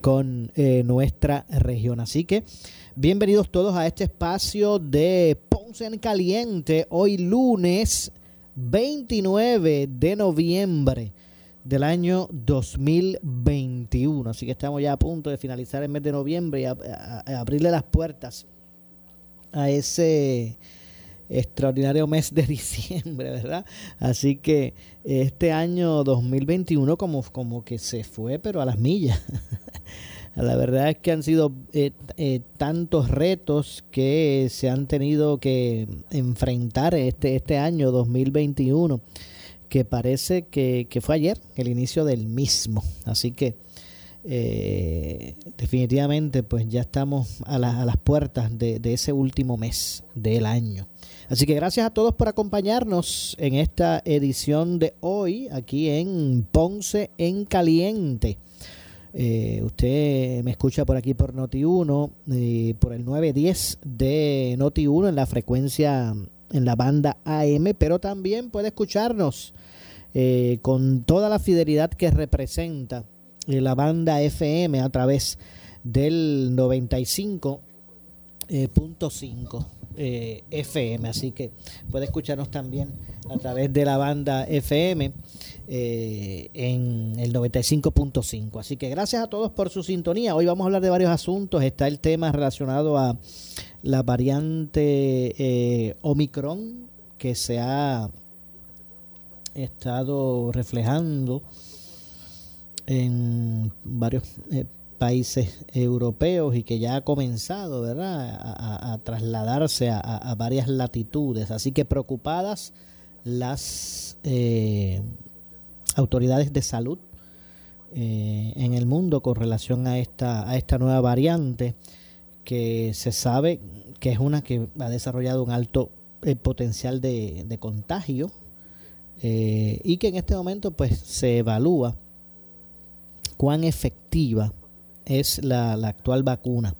con eh, nuestra región. Así que bienvenidos todos a este espacio de Ponce en Caliente, hoy lunes 29 de noviembre del año 2021. Así que estamos ya a punto de finalizar el mes de noviembre y abrirle las puertas a ese extraordinario mes de diciembre, ¿verdad? Así que este año 2021 como, como que se fue, pero a las millas. La verdad es que han sido eh, eh, tantos retos que se han tenido que enfrentar este, este año 2021 que parece que, fue ayer el inicio del mismo. Así que eh, definitivamente pues ya estamos a, a las puertas de, de, ese último mes del año. Así que gracias a todos por acompañarnos en esta edición de hoy aquí en Ponce en Caliente. Eh, usted me escucha por aquí por Noti1, eh, por el 910 de Noti1 en la frecuencia en la banda AM, pero también puede escucharnos eh, con toda la fidelidad que representa eh, la banda FM a través del 95.5 eh, FM. Así que puede escucharnos también a través de la banda FM en el 95.5. Así que gracias a todos por su sintonía. Hoy vamos a hablar de varios asuntos. Está el tema relacionado a la variante eh, Omicron que se ha estado reflejando en varios eh, países europeos y que ya ha comenzado ¿verdad? a, trasladarse a, varias latitudes. Así que preocupadas las eh, autoridades de salud en el mundo con relación a esta, a esta nueva variante que se sabe que es una que ha desarrollado un alto eh, potencial de, contagio eh, y que en este momento pues se evalúa cuán efectiva es la, actual vacuna.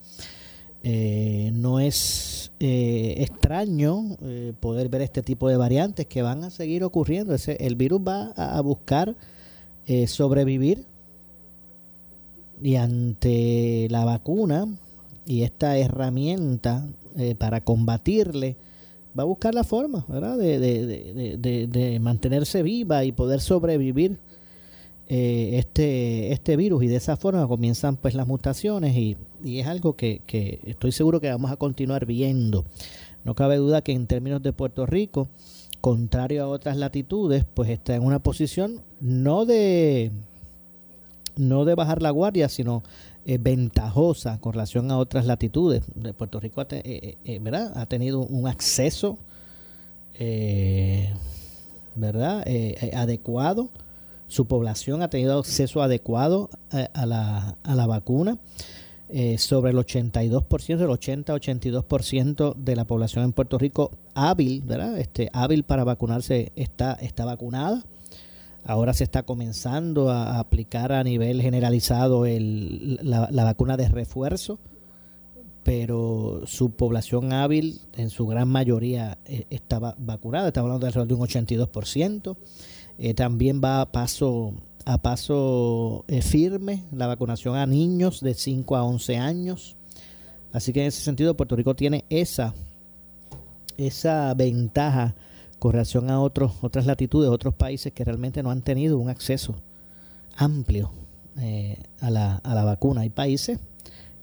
Eh, no es extraño poder ver este tipo de variantes que van a seguir ocurriendo. el virus va a buscar sobrevivir y ante la vacuna y esta herramienta eh, para combatirle va a buscar la forma ¿verdad? De, de, de, mantenerse viva y poder sobrevivir eh, este, este virus y de esa forma comienzan pues las mutaciones y, y es algo que, que, estoy seguro que vamos a continuar viendo. No cabe duda que en términos de Puerto Rico, contrario a otras latitudes, pues está en una posición no de no de bajar la guardia, sino eh, ventajosa con relación a otras latitudes. Puerto Rico ha, eh, ¿verdad? ha tenido un acceso ¿verdad? adecuado, su población ha tenido acceso adecuado a, la, a la vacuna. sobre el 82%, el 80-82% de la población en Puerto Rico hábil, ¿verdad? Este, hábil para vacunarse está, está vacunada. Ahora se está comenzando a aplicar a nivel generalizado el, la, vacuna de refuerzo, pero su población hábil en su gran mayoría eh, estaba vacunada, estamos hablando de alrededor de un 82%. Eh, también va a paso, a paso eh, firme la vacunación a niños de 5 a 11 años. Así que en ese sentido Puerto Rico tiene esa, esa ventaja con relación a otros, otras latitudes, otros países que realmente no han tenido un acceso amplio eh, a, la, a la vacuna. Hay países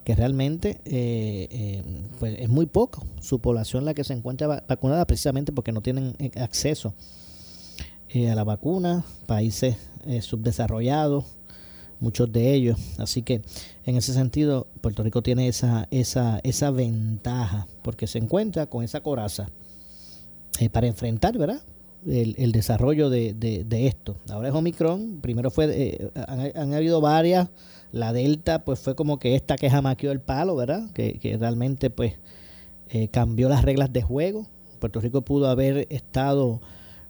que realmente pues es muy poco su población la que se encuentra vacunada precisamente porque no tienen eh, a la vacuna, países subdesarrollados, muchos de ellos. Así que en ese sentido Puerto Rico tiene esa, esa, esa ventaja porque se encuentra con esa coraza para enfrentar, ¿verdad? El, desarrollo de, de, esto. Ahora es Omicron, primero fue, han, habido varias la Delta, pues fue como que esta que jamaqueó el palo, ¿verdad? Que, realmente, pues, eh, cambió las reglas de juego. Puerto Rico pudo haber estado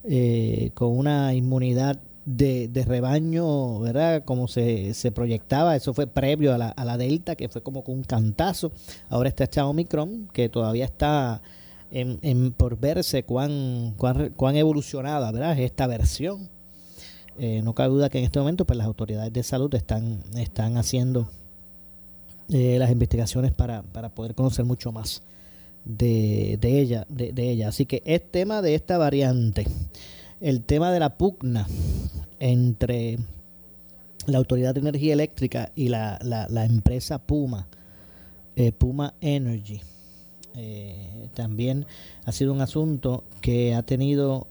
eh, con una inmunidad de, rebaño, ¿verdad? Como se, se, proyectaba, eso fue previo a la, a la Delta, que fue como un cantazo. Ahora está echado Omicron, que todavía está en, por verse cuán, cuán, cuán evolucionada, ¿verdad? Es esta versión. Eh, no cabe duda que en este momento pues las autoridades de salud están, están haciendo eh, las investigaciones para, para, poder conocer mucho más de, de ella, de, ella. Así que es tema de esta variante, el tema de la pugna entre la Autoridad de Energía Eléctrica y la, la, empresa Puma, eh, Puma Energy. también ha sido un asunto que ha tenido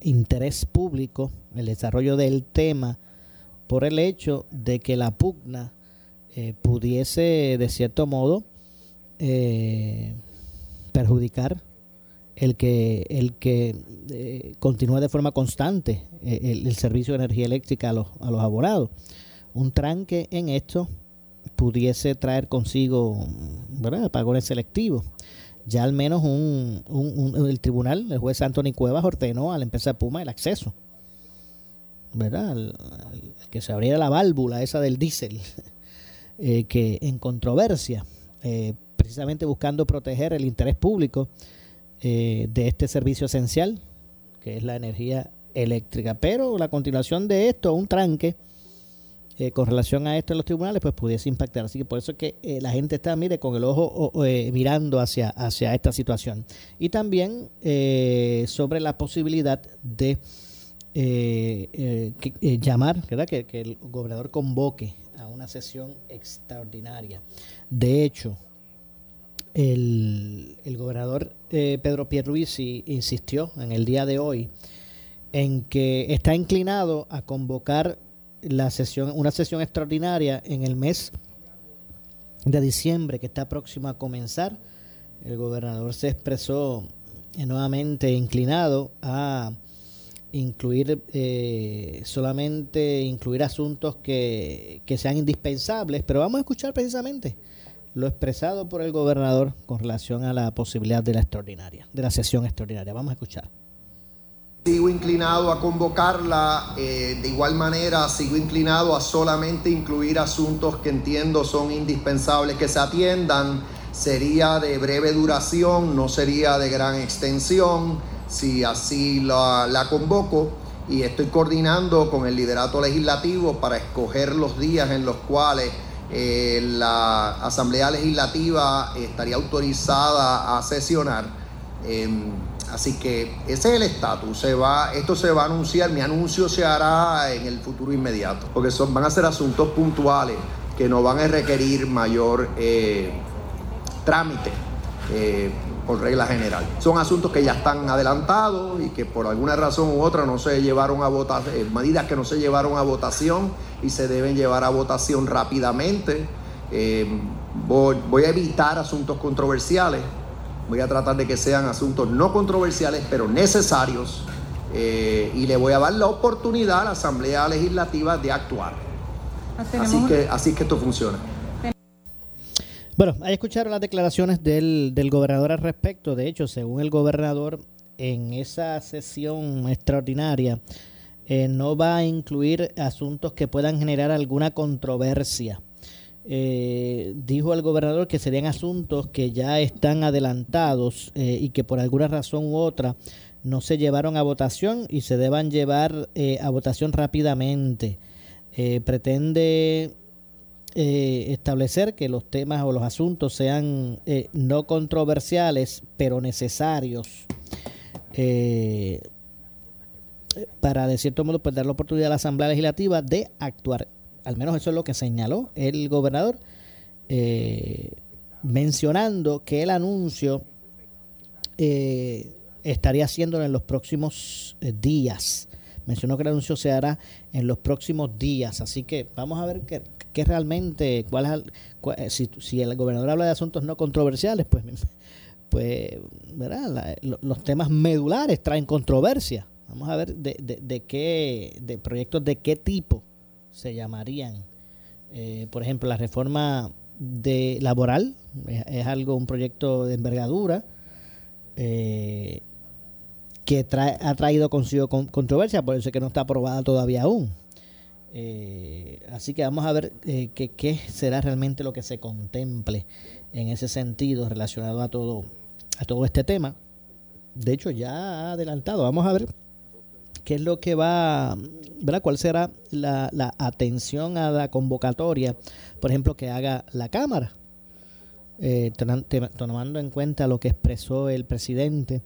interés público el desarrollo del tema por el hecho de que la pugna eh, pudiese de cierto modo eh, perjudicar el que el que eh, continúe de forma constante el, servicio de energía eléctrica a los, a los. Un tranque en esto pudiese traer consigo ¿verdad? selectivos. Ya al menos un, el tribunal, el juez Anthony Cuevas, ordenó a la empresa Puma el acceso ¿verdad? que se abriera la válvula esa del diésel, eh, que en controversia, eh, precisamente buscando proteger el interés público eh, de este servicio esencial, que es la energía eléctrica. Pero la continuación de esto, un tranque con relación a esto en los tribunales, pues pudiese impactar. Así que por eso es que la gente está, mire, con el ojo mirando hacia, hacia esta situación. Y también sobre la posibilidad de eh, eh, eh, llamar, ¿verdad? Que, el gobernador convoque a una sesión extraordinaria. De hecho, el, gobernador Pedro Pierluisi insistió en el día de hoy en que está inclinado a convocar la sesión, una sesión extraordinaria en el mes de diciembre que está próximo a comenzar. El gobernador se expresó nuevamente inclinado a incluir eh, solamente incluir asuntos que, sean indispensables, pero vamos a escuchar precisamente lo expresado por el gobernador con relación a la posibilidad de la extraordinaria, de la sesión extraordinaria. Vamos a escuchar. Sigo inclinado a convocarla, eh, de igual manera sigo inclinado a solamente incluir asuntos que entiendo son indispensables que se atiendan. Sería de breve duración, no sería de gran extensión si así la, convoco y estoy coordinando con el liderato legislativo para escoger los días en los cuales eh, la Asamblea Legislativa estaría autorizada a sesionar. Em, así que ese es el estatus. Esto se va a anunciar, mi anuncio se hará en el futuro inmediato, porque son, van a ser asuntos puntuales que no van a requerir mayor eh, trámite. Por regla general. Son asuntos que ya están adelantados y que por alguna razón u otra no se llevaron a votación, eh, medidas que no se llevaron a votación y se deben llevar a votación rápidamente. Eh, voy, a evitar asuntos controversiales, voy a tratar de que sean asuntos no controversiales pero necesarios eh, y le voy a dar la oportunidad a la Asamblea Legislativa de actuar. Así que, así que esto funciona. Bueno, ahí escucharon las declaraciones del, del gobernador al respecto. De hecho, según el gobernador, en esa sesión extraordinaria eh, no va a incluir asuntos que puedan generar alguna controversia. Eh, dijo el gobernador que serían asuntos que ya están adelantados eh, y que por alguna razón u otra no se llevaron a votación y se deban llevar a votación rápidamente. pretende eh, establecer que los temas o los asuntos sean eh, no controversiales, pero necesarios eh, para, de cierto modo, pues, dar la oportunidad a la Asamblea Legislativa de actuar. Al menos eso es lo que señaló el gobernador mencionando que el anuncio estaría haciéndolo en los próximos días. Mencionó que el anuncio se hará en los próximos días, así que vamos a ver qué, qué realmente, cuál es, si, si el gobernador habla de asuntos no controversiales, pues pues, ¿verdad? los temas medulares traen controversia. Vamos a ver de, de, qué, de proyectos de qué tipo se llamarían. Eh, por ejemplo, la reforma de laboral es, algo, un proyecto de envergadura eh, que ha traído consigo controversia, por eso es que no está aprobada todavía aún. Eh, así que vamos a ver qué será realmente lo que se contemple en ese sentido relacionado a todo a todo este tema. De hecho, ya adelantado. Vamos a ver qué es lo que va, ¿verdad? ¿Cuál será la, atención a la convocatoria, por ejemplo, que haga la Cámara? Eh, tomando en cuenta lo que expresó el presidente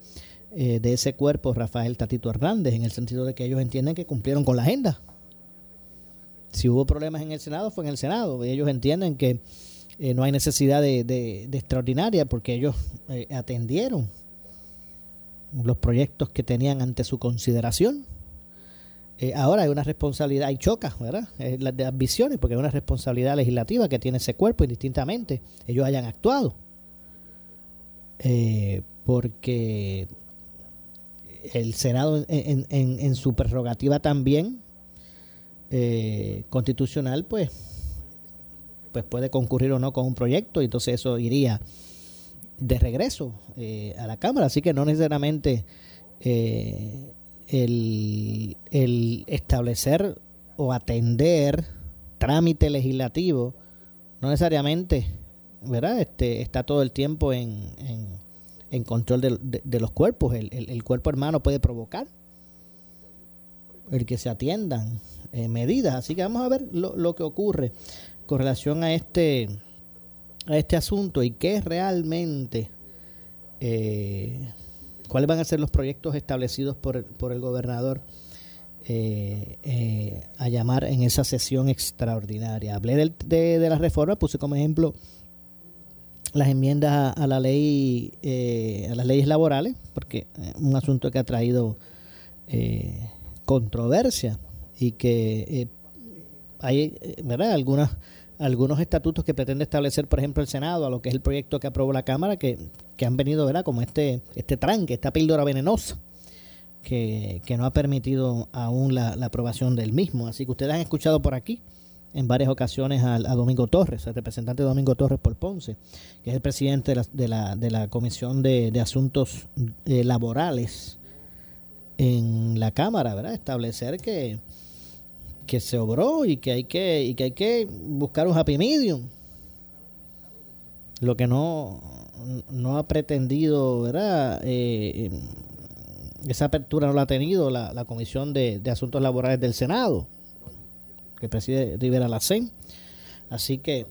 eh, de ese cuerpo, Rafael Tatito Hernández, en el sentido de que ellos entienden que cumplieron con la agenda. Si hubo problemas en el Senado, fue en el Senado. Ellos entienden que eh, no hay necesidad de, de, extraordinaria porque ellos eh, atendieron los proyectos que tenían ante su consideración. Eh, ahora hay una responsabilidad, hay chocas, ¿verdad? las de las visiones, porque hay una responsabilidad legislativa que tiene ese cuerpo indistintamente ellos hayan actuado. porque el Senado en, en, en su prerrogativa también constitucional, pues pues puede concurrir o no con un proyecto y entonces eso iría de regreso eh, a la Cámara. Así que no necesariamente eh, el, establecer o atender trámite legislativo, no necesariamente, ¿verdad? Este, está todo el tiempo en, en, control de, los cuerpos. El, cuerpo hermano puede provocar el que se atiendan eh, medidas. Así que vamos a ver lo, que ocurre con relación a este, a este asunto y qué realmente, eh, cuáles van a ser los proyectos establecidos por por el gobernador eh, eh, a llamar en esa sesión extraordinaria. Hablé de, de, la reforma, puse como ejemplo las enmiendas a, la ley, a las leyes laborales, porque es un asunto que ha traído controversia y que hay ¿verdad? algunas algunos estatutos que pretende establecer, por ejemplo, el Senado, a lo que es el proyecto que aprobó la Cámara, que, han venido, ¿verdad? Como este, este tranque, esta píldora venenosa, que, no ha permitido aún la, aprobación del mismo. Así que ustedes han escuchado por aquí en varias ocasiones a, Domingo Torres, al representante Domingo Torres por Ponce, que es el presidente de la, de la, Comisión de, Asuntos eh, Laborales en la Cámara, ¿verdad? Establecer que que se obró y que hay que, y que, hay que buscar un happy medium. Lo que no, no ha pretendido, ¿verdad? Eh, esa apertura no la ha tenido la, Comisión de, Asuntos Laborales del Senado, que preside Rivera Lacén. Así que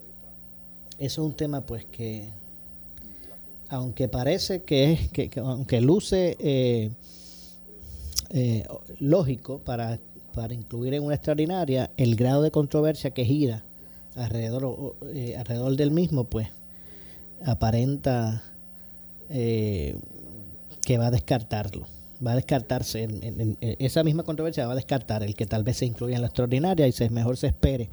eso es un tema pues que, aunque parece que es, que, aunque luce eh, eh, lógico para para incluir en una extraordinaria el grado de controversia que gira alrededor, eh, alrededor del mismo, pues aparenta eh, que va a descartarlo. Va a descartarse, esa misma controversia va a descartar el que tal vez se incluya en la extraordinaria y se, mejor se espere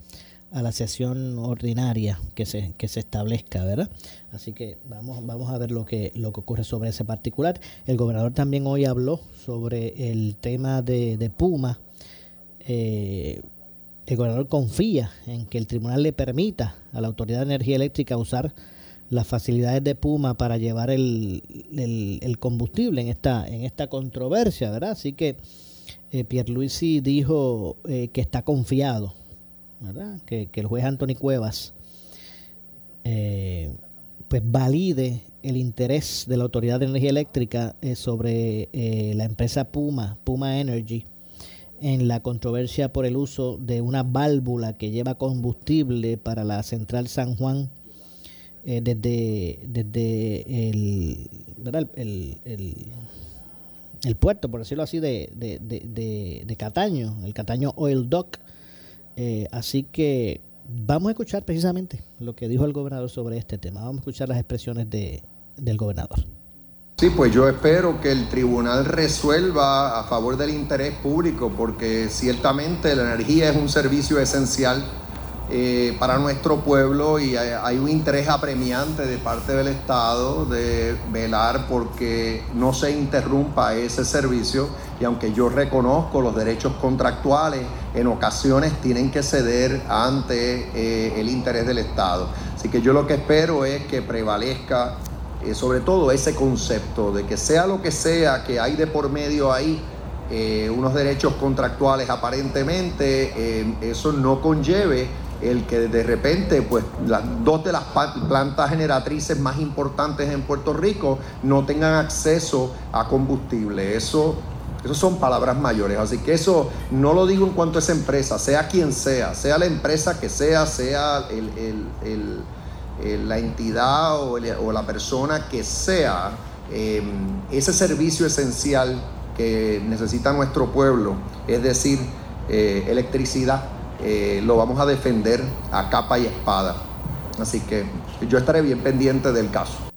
a la sesión ordinaria que se, que se establezca, ¿verdad? Así que vamos, vamos a ver lo que, lo que ocurre sobre ese particular. El gobernador también hoy habló sobre el tema de, de Puma eh, el gobernador confía en que el tribunal le permita a la Autoridad de Energía Eléctrica usar las facilidades de Puma para llevar el, combustible en esta, en esta controversia, ¿verdad? Así que eh, Pierluisi dijo eh, que está confiado, ¿verdad? Que, el juez Anthony Cuevas eh, pues valide el interés de la Autoridad de Energía Eléctrica sobre la empresa Puma, Puma Energy, en la controversia por el uso de una válvula que lleva combustible para la central San Juan eh, desde, desde el, el, puerto, por decirlo así, de, de, de, Cataño, el Cataño Oil Dock. Eh, así que vamos a escuchar precisamente lo que dijo el gobernador sobre este tema. Vamos a escuchar las expresiones de, del gobernador. Sí, pues yo espero que el tribunal resuelva a favor del interés público, porque ciertamente la energía es un servicio esencial eh, para nuestro pueblo y hay, un interés apremiante de parte del Estado de velar porque no se interrumpa ese servicio y aunque yo reconozco los derechos contractuales, en ocasiones tienen que ceder ante eh, el interés del Estado. Así que yo lo que espero es que prevalezca eh, sobre todo ese concepto de que sea lo que sea que hay de por medio ahí, unos derechos contractuales aparentemente, eso no conlleve el que de repente, pues, las dos de las plantas generatrices más importantes en Puerto Rico no tengan acceso a combustible. Eso, eso son palabras mayores. Así que eso no lo digo en cuanto a esa empresa, sea quien sea, sea la empresa que sea, sea la entidad o, la persona que sea, em, ese servicio esencial que necesita nuestro pueblo, es decir, eh, electricidad eh, lo vamos a defender a capa y espada. Así que yo estaré bien pendiente del caso.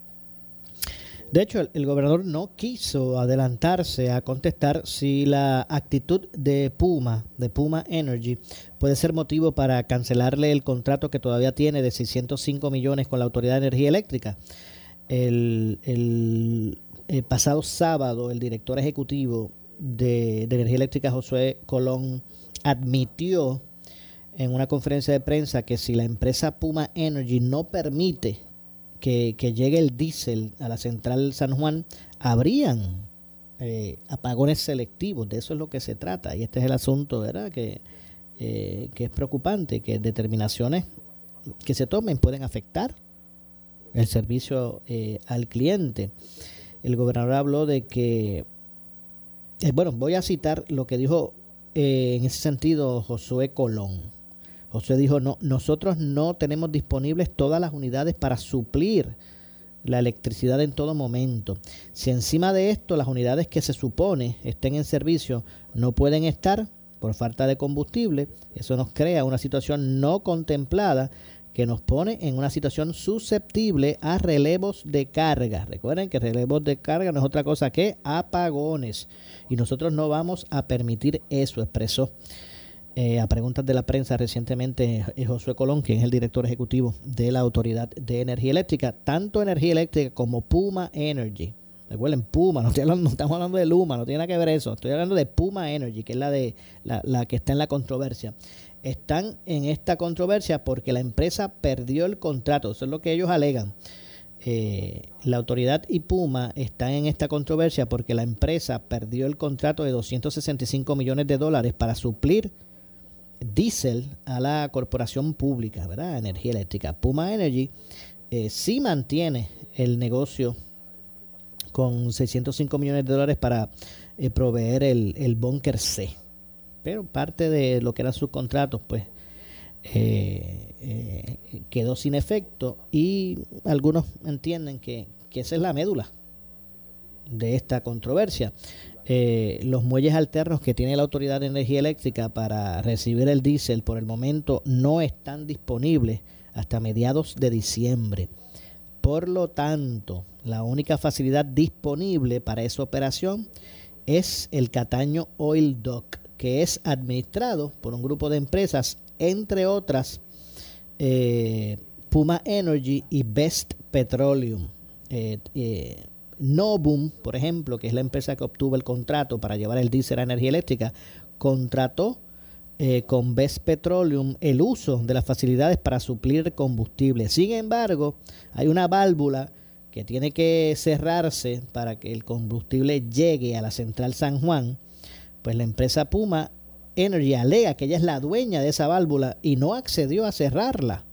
De hecho, el, gobernador no quiso adelantarse a contestar si la actitud de Puma, de Puma Energy, puede ser motivo para cancelarle el contrato que todavía tiene de 605 millones con la Autoridad de Energía Eléctrica. El, pasado sábado, el director ejecutivo de, de Energía Eléctrica, Josué Colón, admitió en una conferencia de prensa que si la empresa Puma Energy no permite que, llegue el diésel a la central San Juan, habrían eh, apagones selectivos. De eso es lo que se trata. Y este es el asunto, ¿verdad? Que, eh, que es preocupante, que determinaciones que se tomen pueden afectar el servicio eh, al cliente. El gobernador habló de que, bueno, voy a citar lo que dijo en ese sentido Josué Colón. José dijo, no, nosotros no tenemos disponibles todas las unidades para suplir la electricidad en todo momento. Si encima de esto las unidades que se supone estén en servicio no pueden estar por falta de combustible, eso nos crea una situación no contemplada que nos pone en una situación susceptible a relevos de carga. Recuerden que relevos de carga no es otra cosa que apagones y nosotros no vamos a permitir eso, expresó eh, a preguntas de la prensa recientemente eh, Josué Colón, quien es el director ejecutivo de la Autoridad de Energía Eléctrica, tanto Energía Eléctrica como Puma Energy. Recuerden, Puma, no, estamos hablando de Luma, no tiene nada que ver eso. Estoy hablando de Puma Energy, que es la, de, la, que está en la controversia. Están en esta controversia porque la empresa perdió el contrato. Eso es lo que ellos alegan. Eh, la autoridad y Puma están en esta controversia porque la empresa perdió el contrato de 265 millones de dólares para suplir diésel a la corporación pública, ¿verdad? Energía eléctrica. Puma Energy eh, sí mantiene el negocio con 605 millones de dólares para eh, proveer el, el C. Pero parte de lo que eran sus contratos, pues, eh, quedó sin efecto y algunos entienden que, que esa es la médula de esta controversia. Eh, los muelles alternos que tiene la Autoridad de Energía Eléctrica para recibir el diésel por el momento no están disponibles hasta mediados de diciembre. Por lo tanto, la única facilidad disponible para esa operación es el Cataño Oil Dock, que es administrado por un grupo de empresas, entre otras eh, Puma Energy y Best Petroleum. Eh, Novum, por ejemplo, que es la empresa que obtuvo el contrato para llevar el diésel a energía eléctrica, contrató eh, con Best Petroleum el uso de las facilidades para suplir combustible. Sin embargo, hay una válvula que tiene que cerrarse para que el combustible llegue a la central San Juan. Pues la empresa Puma Energy alega que ella es la dueña de esa válvula y no accedió a cerrarla.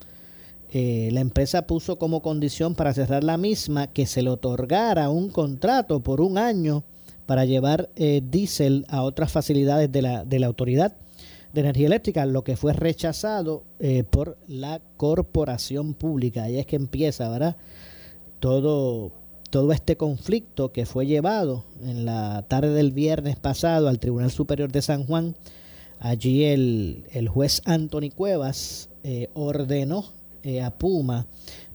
Eh, la empresa puso como condición para cerrar la misma que se le otorgara un contrato por un año para llevar eh, diésel a otras facilidades de la, de la Autoridad de Energía Eléctrica, lo que fue rechazado eh, por la corporación pública. Ahí es que empieza, ¿verdad? Todo, todo este conflicto que fue llevado en la tarde del viernes pasado al Tribunal Superior de San Juan Allí el, el juez Anthony Cuevas eh, ordenó eh, a Puma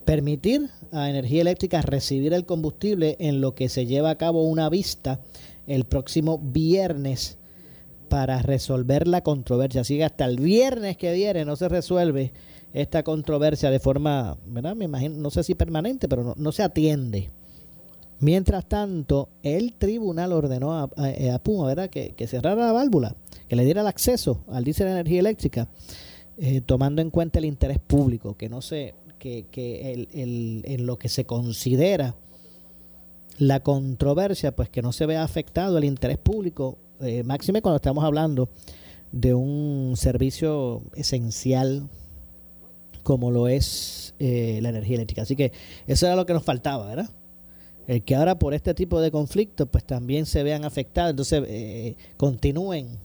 permitir a Energía Eléctrica recibir el combustible en lo que se lleva a cabo una vista el próximo viernes para resolver la controversia. Así que hasta el viernes que viene no se resuelve esta controversia de forma, ¿verdad? Me imagino, no sé si permanente, pero no, no se atiende. Mientras tanto, el tribunal ordenó a, Puma ¿verdad? Que, que, cerrara la válvula, que le diera el acceso al diésel de energía eléctrica, eh, tomando en cuenta el interés público, que no se, que, que el, el, en lo que se considera la controversia, pues que no se vea afectado el interés público, eh, máxime cuando estamos hablando de un servicio esencial como lo es eh, la energía eléctrica. Así que eso era lo que nos faltaba, ¿verdad? El que ahora por este tipo de conflictos pues también se vean afectados, entonces eh, continúen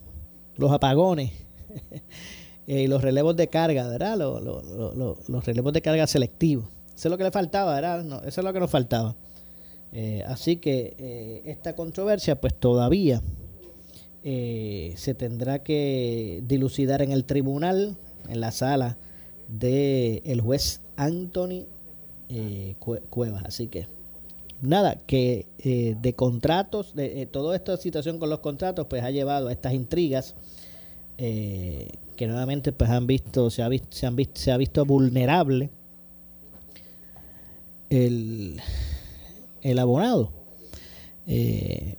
los apagones y los relevos de carga, ¿verdad? Los, los, los, relevos de carga selectivos. Eso es lo que le faltaba, ¿verdad? Eso es lo que nos faltaba. Eh, así que eh, esta controversia pues todavía eh, se tendrá que dilucidar en el tribunal, en la sala del el juez Anthony Cuevas. Así que nada, que eh, de contratos, de eh, toda esta situación con los contratos, pues ha llevado a estas intrigas eh, que nuevamente pues han visto, se ha visto, se han visto, se ha visto vulnerable el, el abonado. que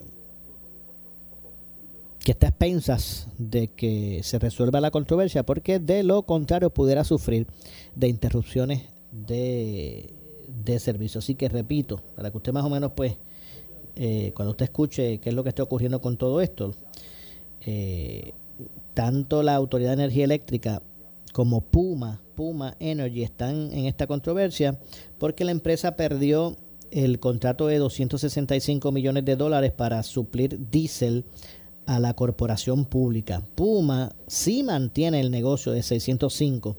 está a expensas de que se resuelva la controversia, porque de lo contrario pudiera sufrir de interrupciones de de servicio. Así que repito, para que usted más o menos, pues, eh, cuando usted escuche qué es lo que está ocurriendo con todo esto, eh, tanto la Autoridad de Energía Eléctrica como Puma, Puma Energy están en esta controversia porque la empresa perdió el contrato de 265 millones de dólares para suplir diésel a la corporación pública. Puma sí mantiene el negocio de 605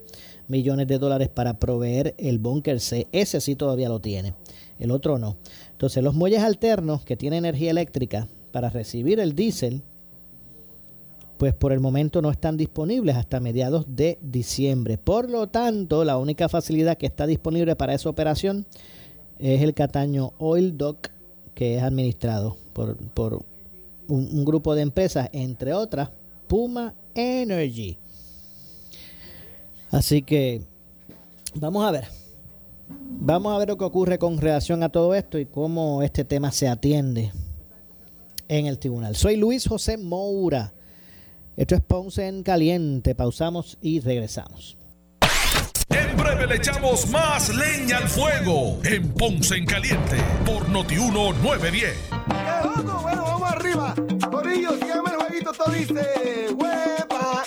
millones de dólares para proveer el búnker C. Ese sí todavía lo tiene, el otro no. Entonces los muelles alternos que tienen energía eléctrica para recibir el diésel, pues por el momento no están disponibles hasta mediados de diciembre. Por lo tanto, la única facilidad que está disponible para esa operación es el Cataño Oil Dock, que es administrado por, por un, un grupo de empresas, entre otras, Puma Energy. Así que vamos a ver. Vamos a ver lo que ocurre con relación a todo esto y cómo este tema se atiende en el tribunal. Soy Luis José Moura. Esto es Ponce en Caliente. Pausamos y regresamos. En breve le echamos más leña al fuego en Ponce en Caliente por Notiuno 910. Bueno, vamos arriba. Corillo, síganme el jueguito. Todo dice: ¡Huepa!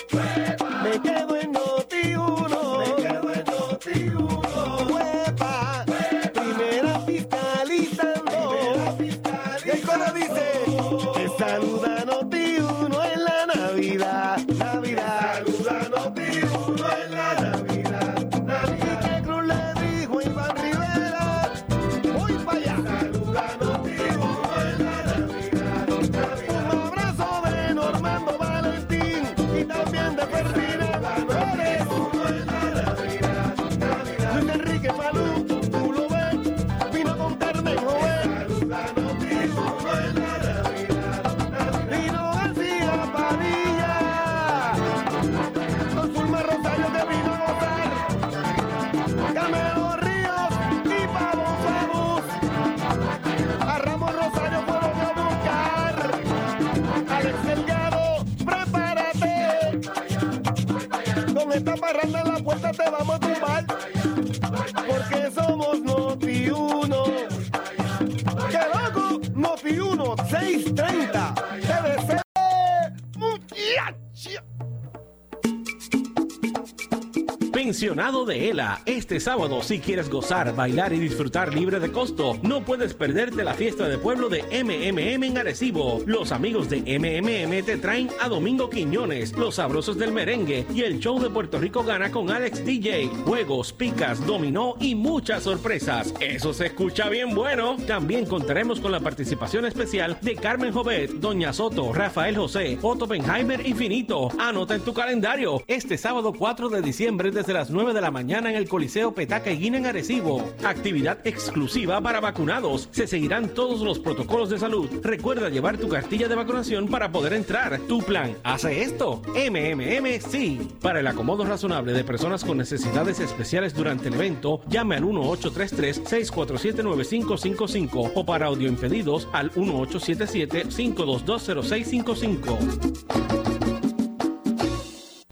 De ELA. Este sábado, si quieres gozar, bailar y disfrutar libre de costo, no puedes perderte la fiesta de pueblo de MMM en Arecibo. Los amigos de MMM te traen a Domingo Quiñones, los sabrosos del merengue y el show de Puerto Rico gana con Alex DJ. Juegos, picas, dominó y muchas sorpresas. Eso se escucha bien bueno. También contaremos con la participación especial de Carmen Jovet, Doña Soto, Rafael José, Otto Benheimer Infinito. Anota en tu calendario este sábado 4 de diciembre desde las 9 de la mañana en el Coliseo Petaca y Guina en Arecibo. Actividad exclusiva para vacunados. Se seguirán todos los protocolos de salud. Recuerda llevar tu cartilla de vacunación para poder entrar. Tu plan hace esto. MMM sí. Para el acomodo razonable de personas con necesidades especiales durante el evento, llame al 1833-647-9555 o para audioimpedidos al 1877-522-0655.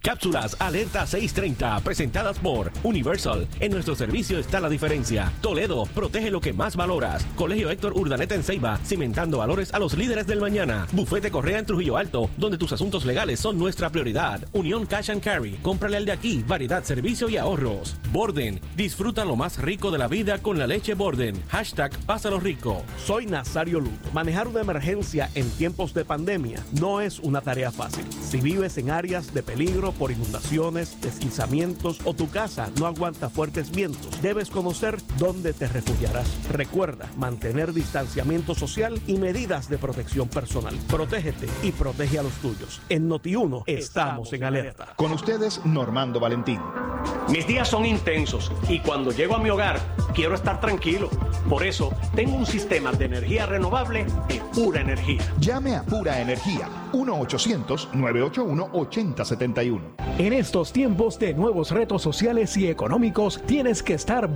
Cápsulas Alerta 630, presentadas por Universal. En nuestro servicio está la diferencia. Toledo, protege lo que más valoras. Colegio Héctor Urdaneta en Ceiba, cimentando valores a los líderes del mañana. Bufete Correa en Trujillo Alto, donde tus asuntos legales son nuestra prioridad. Unión Cash and Carry, cómprale al de aquí, variedad, servicio y ahorros. Borden, disfruta lo más rico de la vida con la leche Borden. Hashtag Pásalo Rico. Soy Nazario Lugo. Manejar una emergencia en tiempos de pandemia no es una tarea fácil. Si vives en áreas de peligro, por inundaciones, deslizamientos o tu casa no aguanta fuertes vientos, debes conocer dónde te refugiarás. Recuerda mantener distanciamiento social y medidas de protección personal. Protégete y protege a los tuyos. En Noti1 estamos en alerta. Con ustedes, Normando Valentín. Mis días son intensos y cuando llego a mi hogar quiero estar tranquilo. Por eso tengo un sistema de energía renovable de pura energía. Llame a Pura Energía 1-800-981-8071. En estos tiempos de nuevos retos sociales y económicos, tienes que estar.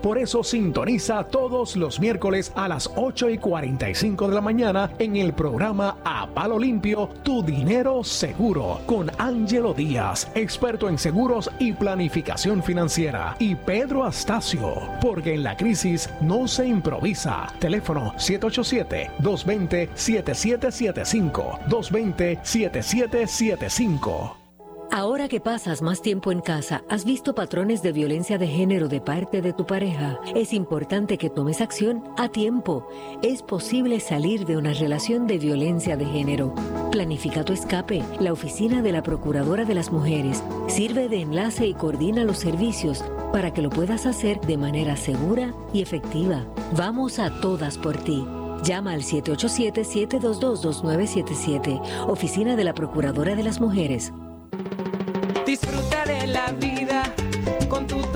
Por eso sintoniza todos los miércoles a las 8 y 45 de la mañana en el programa A Palo Limpio, Tu Dinero Seguro, con Ángelo Díaz, experto en seguros y planificación financiera, y Pedro Astacio, porque en la crisis no se improvisa. Teléfono 787-220-7775, 220-7775. Ahora que pasas más tiempo en casa, ¿has visto patrones de violencia de género de parte de tu pareja? Es importante que tomes acción a tiempo. Es posible salir de una relación de violencia de género. Planifica tu escape. La Oficina de la Procuradora de las Mujeres sirve de enlace y coordina los servicios para que lo puedas hacer de manera segura y efectiva. Vamos a todas por ti. Llama al 787-722-2977, Oficina de la Procuradora de las Mujeres.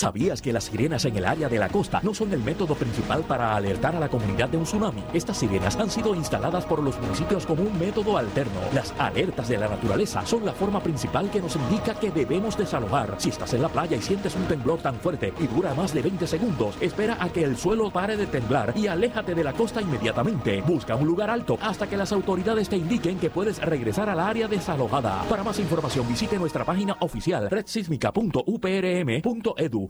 ¿Sabías que las sirenas en el área de la costa no son el método principal para alertar a la comunidad de un tsunami? Estas sirenas han sido instaladas por los municipios como un método alterno. Las alertas de la naturaleza son la forma principal que nos indica que debemos desalojar. Si estás en la playa y sientes un temblor tan fuerte y dura más de 20 segundos, espera a que el suelo pare de temblar y aléjate de la costa inmediatamente. Busca un lugar alto hasta que las autoridades te indiquen que puedes regresar al área desalojada. Para más información visite nuestra página oficial redsísmica.uprm.edu.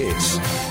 It's.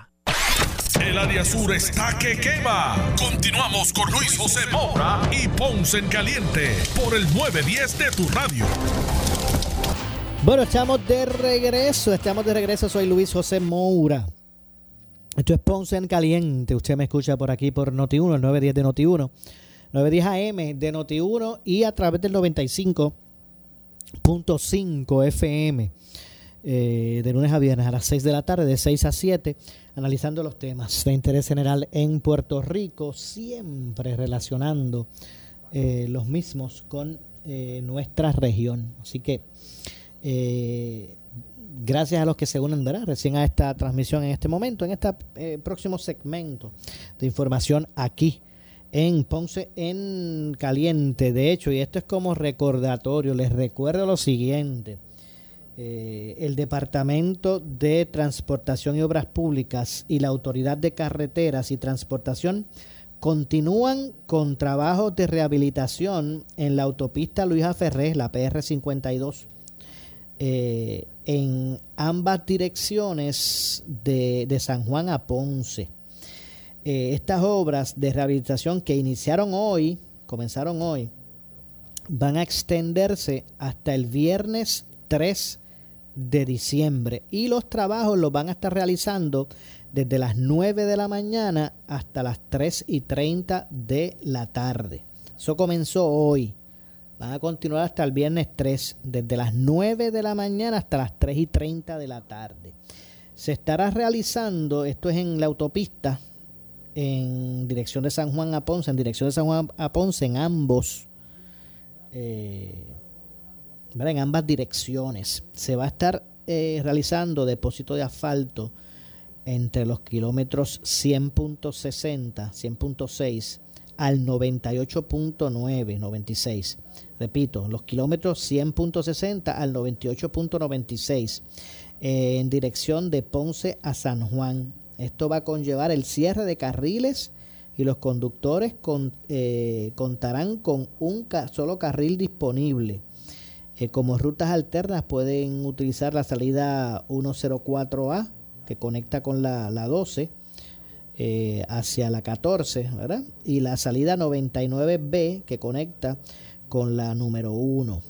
El área sur está que quema. Continuamos con Luis José Moura y Ponce en Caliente por el 910 de tu radio. Bueno, estamos de regreso, estamos de regreso. Soy Luis José Moura. Esto es Ponce en Caliente. Usted me escucha por aquí por Noti1, el 910 de Noti1, 910 AM de Noti1 y a través del 95.5 FM. Eh, de lunes a viernes a las 6 de la tarde, de 6 a 7, analizando los temas de interés general en Puerto Rico, siempre relacionando eh, los mismos con eh, nuestra región. Así que gracias a los que se unen ¿verdad? recién a esta transmisión en este momento, en este próximo segmento de información aquí en Ponce en Caliente. De hecho, y esto es como recordatorio, les recuerdo lo siguiente. Eh, el Departamento de Transportación y Obras Públicas y la Autoridad de Carreteras y Transportación continúan con trabajos de rehabilitación en la autopista Luisa Ferré, la PR52, eh, en ambas direcciones de, San Juan a Ponce. Eh, estas obras de rehabilitación que iniciaron hoy, comenzaron hoy, van a extenderse hasta el viernes 3 de diciembre y los trabajos los van a estar realizando desde las 9 de la mañana hasta las 3 y 30 de la tarde. Eso comenzó hoy. Van a continuar hasta el viernes 3, desde las 9 de la mañana hasta las 3 y 30 de la tarde. Se estará realizando, esto es en la autopista, en dirección de San Juan a Ponce, en dirección de San Juan a Ponce, en ambos eh, en ambas direcciones. Se va a estar eh, realizando depósito de asfalto entre los kilómetros 100.60, 100.6 al 98.9, 96. Repito, los kilómetros 100.60 al 98.96 eh, en dirección de Ponce a San Juan. Esto va a conllevar el cierre de carriles y los conductores eh, contarán con un solo carril disponible eh, como rutas alternas pueden utilizar la salida 104A que conecta con la, 12 eh, hacia la 14, ¿verdad? Y la salida 99B que conecta con la número 1.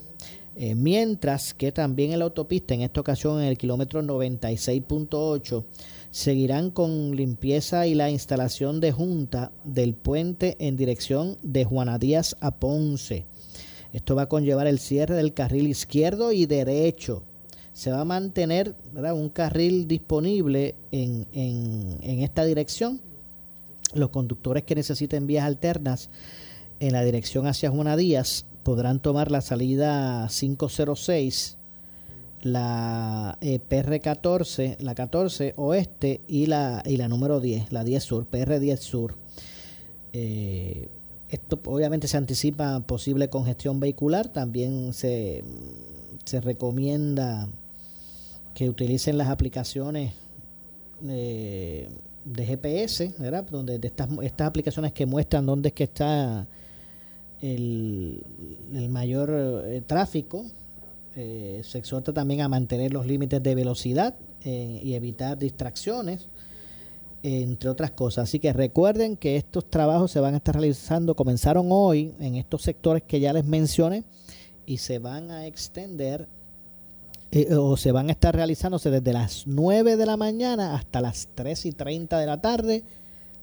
Eh, mientras que también en la autopista, en esta ocasión en el kilómetro 96.8, seguirán con limpieza y la instalación de junta del puente en dirección de Juana Díaz a Ponce. Esto va a conllevar el cierre del carril izquierdo y derecho. Se va a mantener un carril disponible en, esta dirección. Los conductores que necesiten vías alternas en la dirección hacia Juana Díaz podrán tomar la salida 506, la eh, PR14, la 14 oeste y la, y la número 10, la 10 sur, PR10 sur. Eh, esto obviamente se anticipa posible congestión vehicular. También se, recomienda que utilicen las aplicaciones eh, de GPS, ¿verdad? Donde estas, estas aplicaciones que muestran dónde es que está el, mayor eh, tráfico. Eh, se exhorta también a mantener los límites de velocidad y evitar distracciones entre otras cosas. Así que recuerden que estos trabajos se van a estar realizando, comenzaron hoy en estos sectores que ya les mencioné y se van a extender eh, o se van a estar realizándose desde las 9 de la mañana hasta las 3 y 30 de la tarde,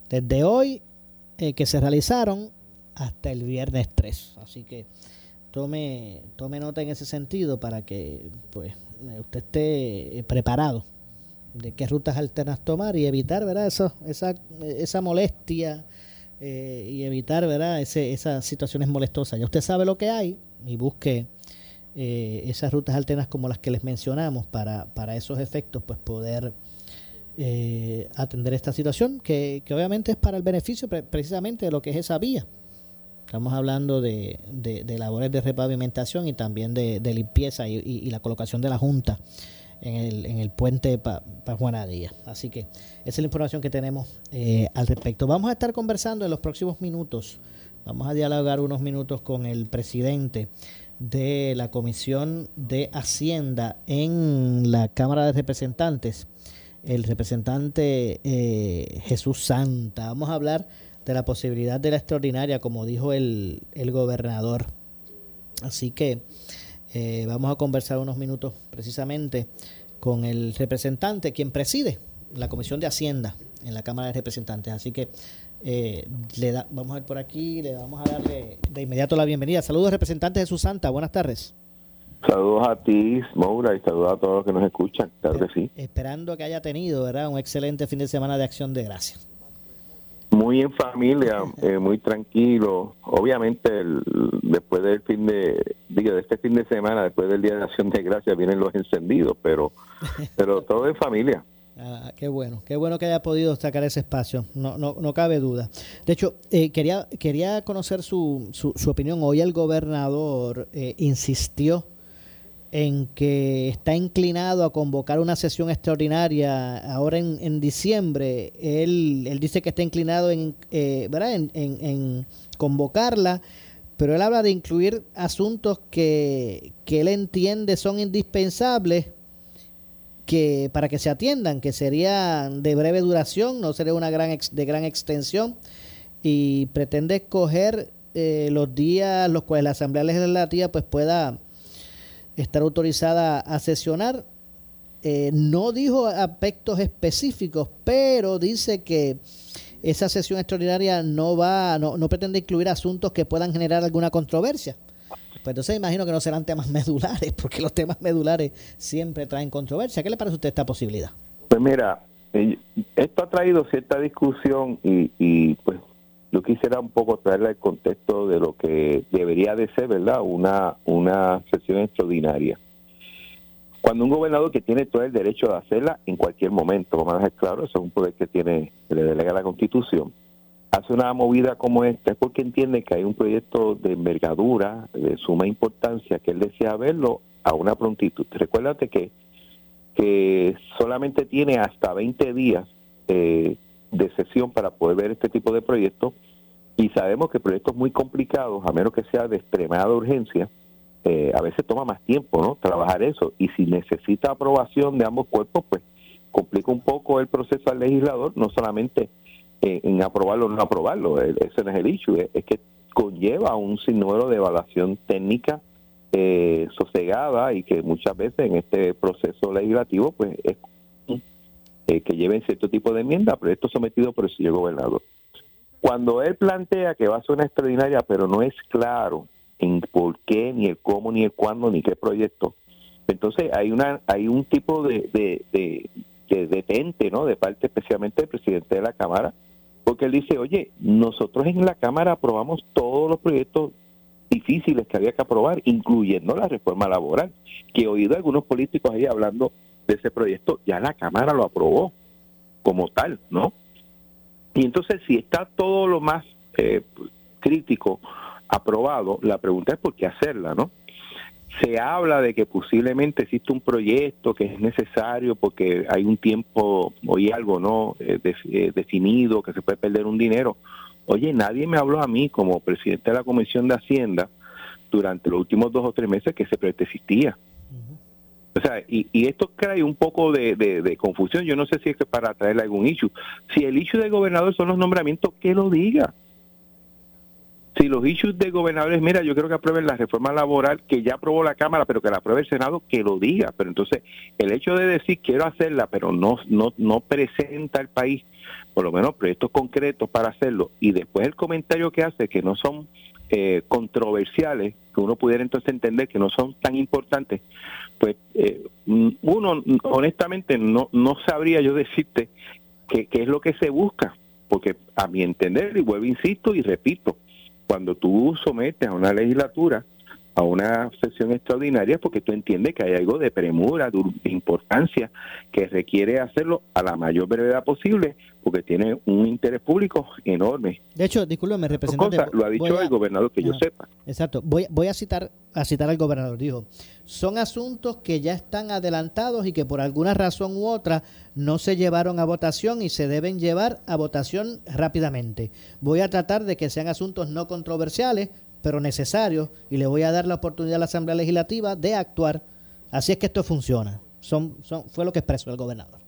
desde hoy eh, que se realizaron hasta el viernes 3. Así que tome, tome nota en ese sentido para que pues usted esté preparado de qué rutas alternas tomar y evitar, ¿verdad? Eso, esa, esa molestia eh, y evitar, ¿verdad? Ese, esas situaciones molestosas. Ya usted sabe lo que hay y busque eh, esas rutas alternas como las que les mencionamos para, para esos efectos, pues poder eh, atender esta situación, que, que, obviamente es para el beneficio precisamente de lo que es esa vía. Estamos hablando de, de, labores de repavimentación y también de, limpieza y, la colocación de la Junta en el, en el puente para pa Juanadía. Así que esa es la información que tenemos eh, al respecto. Vamos a estar conversando en los próximos minutos. Vamos a dialogar unos minutos con el presidente de la Comisión de Hacienda en la Cámara de Representantes, el representante eh, Jesús Santa. Vamos a hablar de la posibilidad de la extraordinaria, como dijo el, el gobernador. Así que eh, vamos a conversar unos minutos precisamente con el representante, quien preside la Comisión de Hacienda en la Cámara de Representantes. Así que eh, le da, vamos a ver por aquí, le vamos a darle de inmediato la bienvenida. Saludos, representante Jesús Santa, buenas tardes. Saludos a ti, Moura, y saludos a todos los que nos escuchan, claro que sí. Esperando que haya tenido, ¿verdad? Un excelente fin de semana de acción de gracias. Muy en familia, eh, muy tranquilo. Obviamente, después del fin de, digo, de este fin de semana, después del Día de Acción de Gracias, vienen los encendidos, pero, pero todo en familia. Ah, qué bueno, qué bueno que haya podido sacar ese espacio, no, no, no cabe duda. De hecho, eh, quería, quería conocer su, su, su, opinión. Hoy el gobernador eh, insistió en que está inclinado a convocar una sesión extraordinaria ahora en, en diciembre. Él, él dice que está inclinado en, eh, ¿verdad? En, en, convocarla, pero él habla de incluir asuntos que, que él entiende son indispensables que para que se atiendan, que sería de breve duración, no sería una gran de gran extensión, y pretende escoger eh, los días los cuales la Asamblea Legislativa pues pueda estar autorizada a sesionar. Eh, no dijo aspectos específicos, pero dice que esa sesión extraordinaria no va, no, no pretende incluir asuntos que puedan generar alguna controversia. Pues entonces imagino que no serán temas medulares, porque los temas medulares siempre traen controversia. ¿Qué le parece a usted esta posibilidad? Pues mira, eh, esto ha traído cierta discusión y, y pues yo quisiera un poco traerle el contexto de lo que debería de ser, ¿verdad? Una, una sesión extraordinaria. Cuando un gobernador que tiene todo el derecho de hacerla en cualquier momento, vamos a dejar claro, eso es un poder que tiene, que le delega la Constitución, hace una movida como esta es porque entiende que hay un proyecto de envergadura, de suma importancia, que él desea verlo a una prontitud. Recuérdate que, que solamente tiene hasta 20 días eh, de sesión para poder ver este tipo de proyectos y sabemos que proyectos muy complicados, a menos que sea de extremada urgencia, eh, a veces toma más tiempo, ¿no? Trabajar eso. Y si necesita aprobación de ambos cuerpos, pues complica un poco el proceso al legislador, no solamente en, aprobarlo o no aprobarlo, ese no es el issue, es, que conlleva un sinnúmero de evaluación técnica eh, sosegada y que muchas veces en este proceso legislativo pues es eh, que lleven cierto tipo de enmienda, proyecto sometido por el señor gobernador. Cuando él plantea que va a ser una extraordinaria, pero no es claro en por qué, ni el cómo, ni el cuándo, ni qué proyecto, entonces hay una hay un tipo de, de, de, de detente, ¿no? De parte especialmente del presidente de la Cámara, porque él dice, oye, nosotros en la Cámara aprobamos todos los proyectos difíciles que había que aprobar, incluyendo la reforma laboral, que he oído a algunos políticos ahí hablando de ese proyecto, ya la Cámara lo aprobó como tal, ¿no? Y entonces, si está todo lo más eh, crítico aprobado, la pregunta es por qué hacerla, ¿no? Se habla de que posiblemente existe un proyecto que es necesario porque hay un tiempo y algo no eh, eh, definido, que se puede perder un dinero. Oye, nadie me habló a mí como presidente de la Comisión de Hacienda durante los últimos dos o tres meses que ese proyecto existía. Sea, y, esto trae un poco de, de, confusión. Yo no sé si es que para traerle algún issue. Si el issue del gobernador son los nombramientos, que lo diga si los issues de gobernadores, mira, yo creo que aprueben la reforma laboral que ya aprobó la Cámara, pero que la apruebe el Senado, que lo diga. Pero entonces, el hecho de decir quiero hacerla, pero no, no, no presenta al país, por lo menos proyectos concretos para hacerlo, y después el comentario que hace que no son eh, controversiales, que uno pudiera entonces entender que no son tan importantes, pues eh, uno honestamente no, no sabría yo decirte qué es lo que se busca, porque a mi entender, y vuelvo, insisto y repito, cuando tú sometes a una legislatura a una sesión extraordinaria porque tú entiendes que hay algo de premura, de importancia, que requiere hacerlo a la mayor brevedad posible porque tiene un interés público enorme. De hecho, discúlpeme, representante. Cosa, lo ha dicho a- el gobernador que yo sepa. Exacto. Voy, voy a citar a citar al gobernador. Dijo, son asuntos que ya están adelantados y que por alguna razón u otra no se llevaron a votación y se deben llevar a votación rápidamente. Voy a tratar de que sean asuntos no controversiales, pero necesarios, y le voy a dar la oportunidad a la Asamblea Legislativa de actuar. Así es que esto funciona. Son, son, fue lo que expresó el gobernador.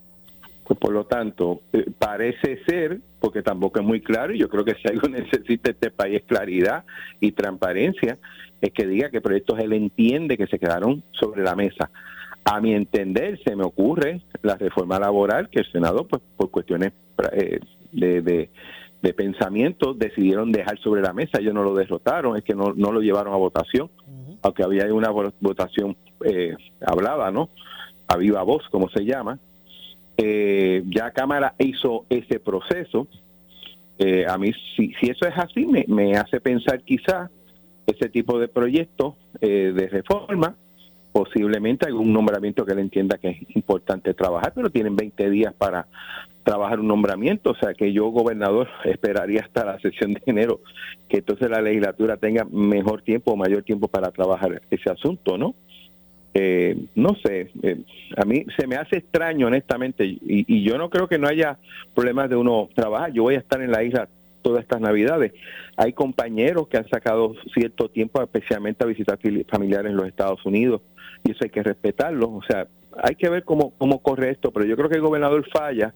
Pues por lo tanto, eh, parece ser, porque tampoco es muy claro, y yo creo que si algo necesita este país claridad y transparencia, es que diga que proyectos él entiende que se quedaron sobre la mesa. A mi entender, se me ocurre la reforma laboral que el Senado, pues por cuestiones eh, de, de, de pensamiento, decidieron dejar sobre la mesa. Ellos no lo derrotaron, es que no, no lo llevaron a votación, aunque había una vo- votación eh, hablada, ¿no? A viva voz, como se llama. Eh, ya Cámara hizo ese proceso. Eh, a mí, si, si eso es así, me, me hace pensar quizá ese tipo de proyectos eh, de reforma, posiblemente algún nombramiento que él entienda que es importante trabajar, pero tienen 20 días para trabajar un nombramiento, o sea que yo, gobernador, esperaría hasta la sesión de enero que entonces la legislatura tenga mejor tiempo o mayor tiempo para trabajar ese asunto, ¿no? Eh, no sé, eh, a mí se me hace extraño honestamente y, y yo no creo que no haya problemas de uno trabajar. Yo voy a estar en la isla todas estas navidades. Hay compañeros que han sacado cierto tiempo especialmente a visitar familiares en los Estados Unidos y eso hay que respetarlo. O sea, hay que ver cómo, cómo corre esto, pero yo creo que el gobernador falla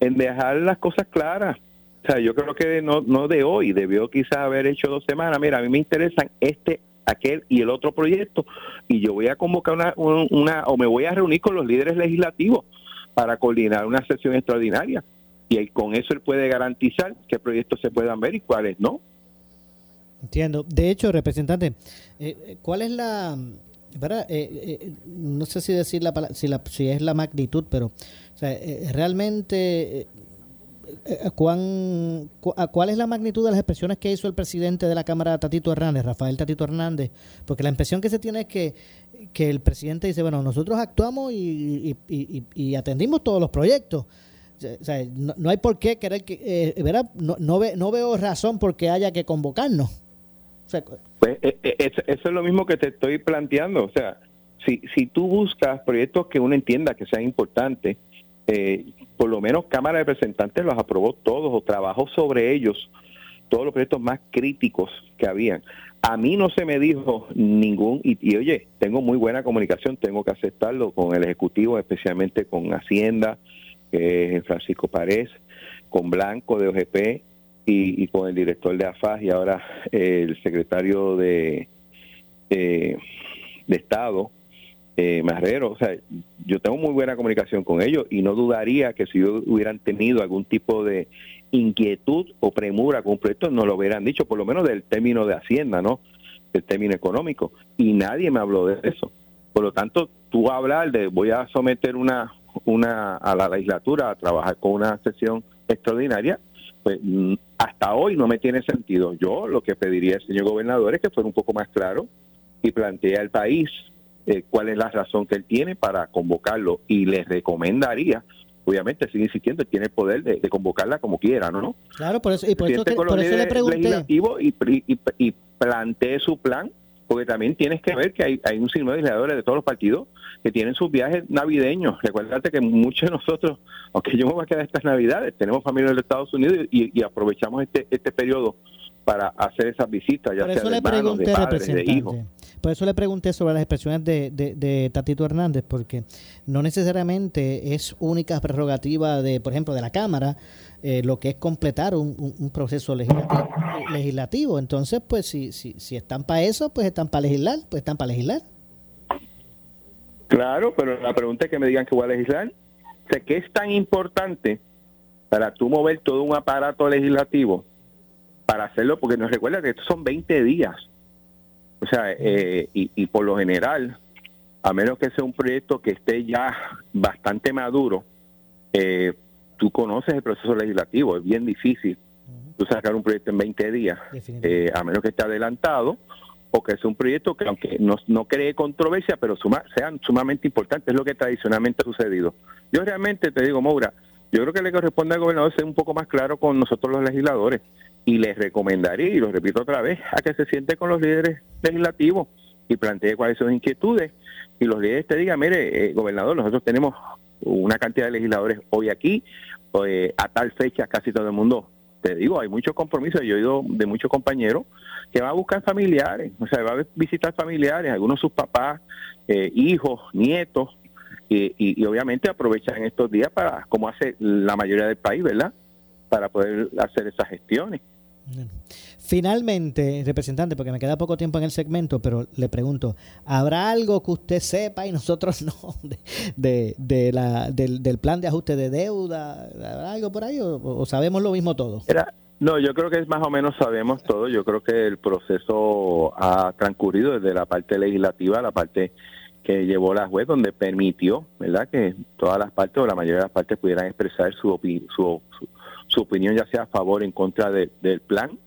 en dejar las cosas claras. O sea, yo creo que no, no de hoy, debió quizás haber hecho dos semanas. Mira, a mí me interesan este, aquel y el otro proyecto y yo voy a convocar una, un- una o me voy a reunir con los líderes legislativos para coordinar una sesión extraordinaria y con eso él puede garantizar qué proyectos se puedan ver y cuáles no. Entiendo. De hecho, representante, eh, ¿cuál es la? Eh, eh, no sé si decir la, si, la si es la magnitud, pero o sea, eh, realmente eh, eh, ¿cuán, ¿cuál es la magnitud de las expresiones que hizo el presidente de la Cámara, Tatito Hernández, Rafael Tatito Hernández? Porque la impresión que se tiene es que, que el presidente dice, bueno, nosotros actuamos y, y- y- atendimos todos los proyectos. O sea, no, no hay por qué querer que, eh, ¿verdad? No, no, ve- no veo razón por qué haya que convocarnos. Pues eh, eh, eso, eso es lo mismo que te estoy planteando. O sea, si, si tú buscas proyectos que uno entienda que sean importantes, eh, por lo menos Cámara de Representantes los aprobó todos o trabajó sobre ellos, todos los proyectos más críticos que habían. A mí no se me dijo ningún, y, y oye, tengo muy buena comunicación, tengo que aceptarlo con el Ejecutivo, especialmente con Hacienda, que es Francisco Párez, con Blanco de OGP y, y con el director de AFAS y ahora el secretario de, eh, de Estado, eh, Marrero. O sea, yo tengo muy buena comunicación con ellos y no dudaría que si hubieran tenido algún tipo de inquietud o premura con un proyecto, no lo hubieran dicho, por lo menos del término de Hacienda, ¿no? Del término económico. Y nadie me habló de eso. Por lo tanto, tú hablar de voy a someter una, una a la legislatura a trabajar con una sesión extraordinaria, pues hasta hoy no me tiene sentido. Yo lo que pediría al señor gobernador es que fuera un poco más claro y plantea al país eh, cuál es la razón que él tiene para convocarlo y le recomendaría, obviamente sigue insistiendo, él tiene el poder de, de convocarla como quiera, ¿no? Claro, por eso, y por eso, Siente que- con los por eso le líderes pregunté. legislativos y, y, y plantee su plan, porque también tienes que ver que hay, hay un sinnúmero de legisladores de todos los partidos que tienen sus viajes navideños. Recuérdate que muchos de nosotros, aunque yo me voy a quedar estas navidades, tenemos familia en los Estados Unidos y, y aprovechamos este, este periodo para hacer esas visitas, ya Por sea de hermanos, de padres, de hijos. Por eso le pregunté sobre las expresiones de, de- Tatito Hernández, porque no necesariamente es única prerrogativa de, por ejemplo, de la Cámara, eh, lo que es completar un, proceso legislativo. Entonces, pues, si, si, si están para eso, pues están para legislar, pues están para legislar. Claro, pero la pregunta es que me digan que voy a legislar. ¿qué es tan importante para tú mover todo un aparato legislativo para hacerlo? Porque nos recuerda que estos son 20 días. O sea, eh, y, y por lo general, a menos que sea un proyecto que esté ya bastante maduro, eh, tú conoces el proceso legislativo, es bien difícil tú sacar un proyecto en 20 días, eh, a menos que esté adelantado porque es un proyecto que aunque no, no cree controversia, pero suma, sean sumamente importantes, es lo que tradicionalmente ha sucedido. Yo realmente te digo, Maura, yo creo que le corresponde al gobernador ser un poco más claro con nosotros los legisladores y les recomendaría, y lo repito otra vez, a que se siente con los líderes legislativos y plantee cuáles son sus inquietudes y los líderes te digan, mire, eh, gobernador, nosotros tenemos una cantidad de legisladores hoy aquí, eh, a tal fecha casi todo el mundo te digo, hay muchos compromisos. Yo he oído de muchos compañeros que van a buscar familiares, o sea, va a visitar familiares, algunos sus papás, eh, hijos, nietos, y, y, obviamente aprovechan estos días para, como hace la mayoría del país, ¿verdad? Para poder hacer esas gestiones. Finalmente, representante, porque me queda poco tiempo en el segmento, pero le pregunto, ¿habrá algo que usted sepa y nosotros no de, de, la, del, del, plan de ajuste de deuda? ¿Habrá algo por ahí o, sabemos lo mismo todo? no, yo creo que es más o menos sabemos todo. Yo creo que el proceso ha transcurrido desde la parte legislativa a la parte que llevó la juez, donde permitió, ¿verdad?, que todas las partes o la mayoría de las partes pudieran expresar su, su, su, opinión, ya sea a favor o en contra del plan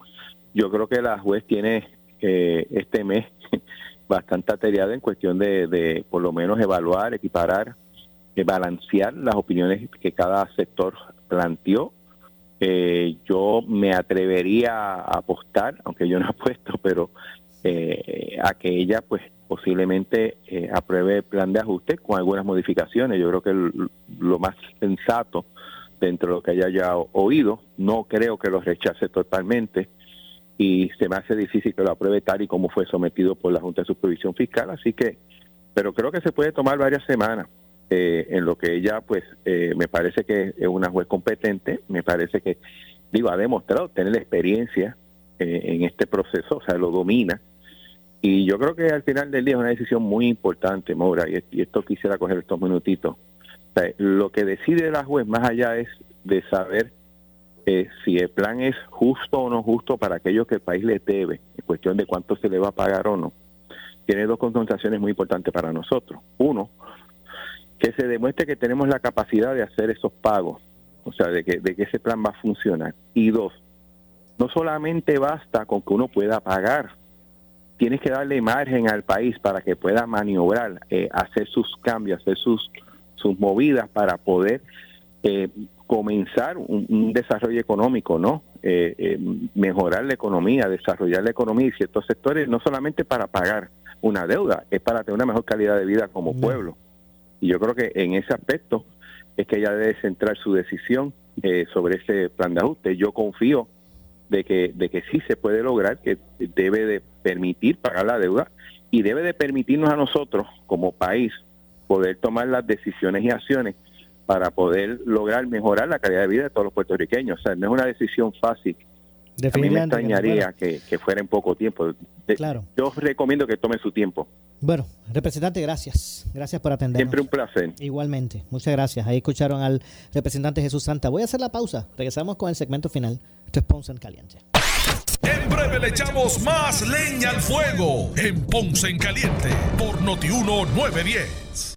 yo creo que la juez tiene eh, este mes bastante atareada en cuestión de, por lo menos evaluar, equiparar, eh, balancear las opiniones que cada sector planteó. Eh, yo me atrevería a apostar, aunque yo no apuesto, pero a que ella pues posiblemente apruebe el plan de ajuste con algunas modificaciones. Yo creo que lo más sensato dentro de lo que haya ya oído, no creo que lo rechace totalmente, y se me hace difícil que lo apruebe tal y como fue sometido por la Junta de Supervisión Fiscal, así que, pero creo que se puede tomar varias semanas. Eh, en lo que ella, pues, eh, me parece que es una juez competente, me parece que, digo, ha demostrado tener la experiencia eh, en este proceso, o sea, lo domina, y yo creo que al final del día es una decisión muy importante, Maura, y, y esto quisiera coger estos minutitos. Sea, lo que decide la juez más allá es de saber si el plan es justo o no justo para aquellos que el país le debe, en cuestión de cuánto se le va a pagar o no, tiene dos concentraciones muy importantes para nosotros. Uno, que se demuestre que tenemos la capacidad de hacer esos pagos, o sea, de que, de que ese plan va a funcionar. Y dos, no solamente basta con que uno pueda pagar, tienes que darle margen al país para que pueda maniobrar, eh, hacer sus cambios, hacer sus, sus movidas para poder eh, comenzar un, desarrollo económico, ¿no? Eh, eh, mejorar la economía, desarrollar la economía y ciertos sectores, no solamente para pagar una deuda, es para tener una mejor calidad de vida como pueblo. Y yo creo que en ese aspecto es que ella debe centrar su decisión eh, sobre ese plan de ajuste. Yo confío de que, de que sí se puede lograr, que debe de permitir pagar la deuda y debe de permitirnos a nosotros como país poder tomar las decisiones y acciones para poder lograr mejorar la calidad de vida de todos los puertorriqueños. O sea, no es una decisión fácil. A mí me extrañaría que, fuera en poco tiempo. claro. Yo recomiendo que tome su tiempo. Bueno, representante, gracias. Gracias por atender. Siempre un placer. Igualmente, muchas gracias. Ahí escucharon al representante Jesús Santa. Voy a hacer la pausa. Regresamos con el segmento final. Esto es Ponce en Caliente. En breve le echamos más leña al fuego en Ponce en Caliente por Notiuno 910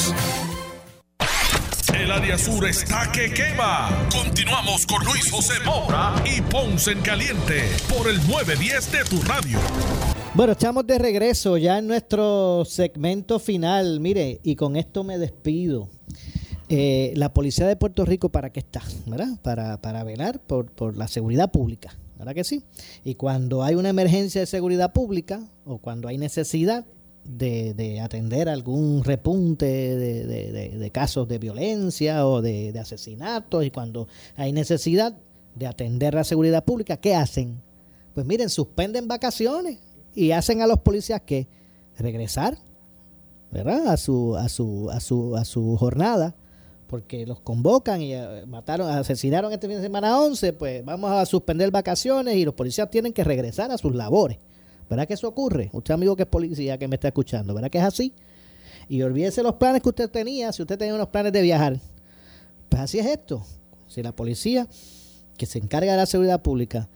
El área sur está que quema. Continuamos con Luis José Moura y Ponce en Caliente por el 910 de tu radio. Bueno, estamos de regreso ya en nuestro segmento final. Mire, y con esto me despido. Eh, la Policía de Puerto Rico, ¿para qué está? ¿Verdad? Para, para velar por, por la seguridad pública. ¿verdad que sí? Y cuando hay una emergencia de seguridad pública o cuando hay necesidad de, de atender algún repunte de, de- de casos de violencia o de, asesinatos y cuando hay necesidad de atender la seguridad pública, ¿qué hacen? Pues miren, suspenden vacaciones y hacen a los policías que regresar, ¿verdad? A su, a su, a su, a su jornada, porque los convocan y eh, mataron, asesinaron este fin de semana 11, pues vamos a suspender vacaciones y los policías tienen que regresar a sus labores. ¿Verdad que eso ocurre? Usted amigo que es policía que me está escuchando, ¿verdad que es así? Y olvídese los planes que usted tenía, si usted tenía unos planes de viajar. Pues así es esto. Si la policía que se encarga de la seguridad pública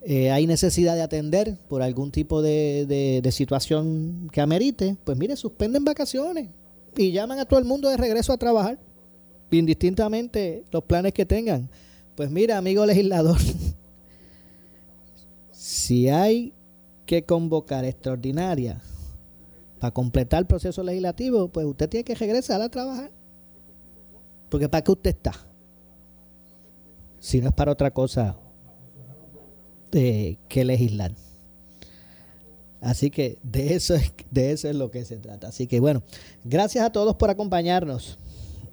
eh, hay necesidad de atender por algún tipo de, de- de situación que amerite, pues mire, suspenden vacaciones y llaman a todo el mundo de regreso a trabajar, indistintamente los planes que tengan. Pues mira, amigo legislador, si hay que convocar extraordinaria para completar el proceso legislativo, pues usted tiene que regresar a trabajar. Porque ¿para qué usted está? Si no es para otra cosa eh, que legislar. Así que de eso, es, de eso es lo que se trata. Así que bueno, gracias a todos por acompañarnos.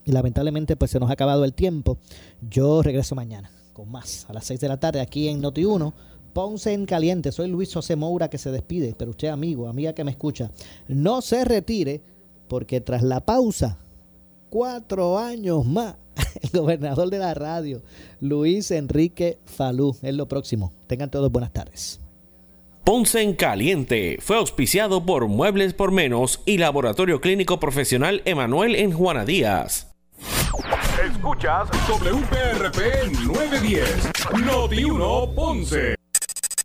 Y lamentablemente pues se nos ha acabado el tiempo. Yo regreso mañana con más a las 6 de la tarde aquí en Noti1. Ponce en Caliente. Soy Luis José Moura que se despide. Pero usted amigo, amiga que me escucha, no se retire porque tras la pausa, cuatro años más, el gobernador de la radio, Luis Enrique Falú, es lo próximo. Tengan todos buenas tardes. Ponce en Caliente fue auspiciado por Muebles por Menos y Laboratorio Clínico Profesional Emanuel en Juana Díaz. Escuchas WPRP 910, Noti 1 Ponce.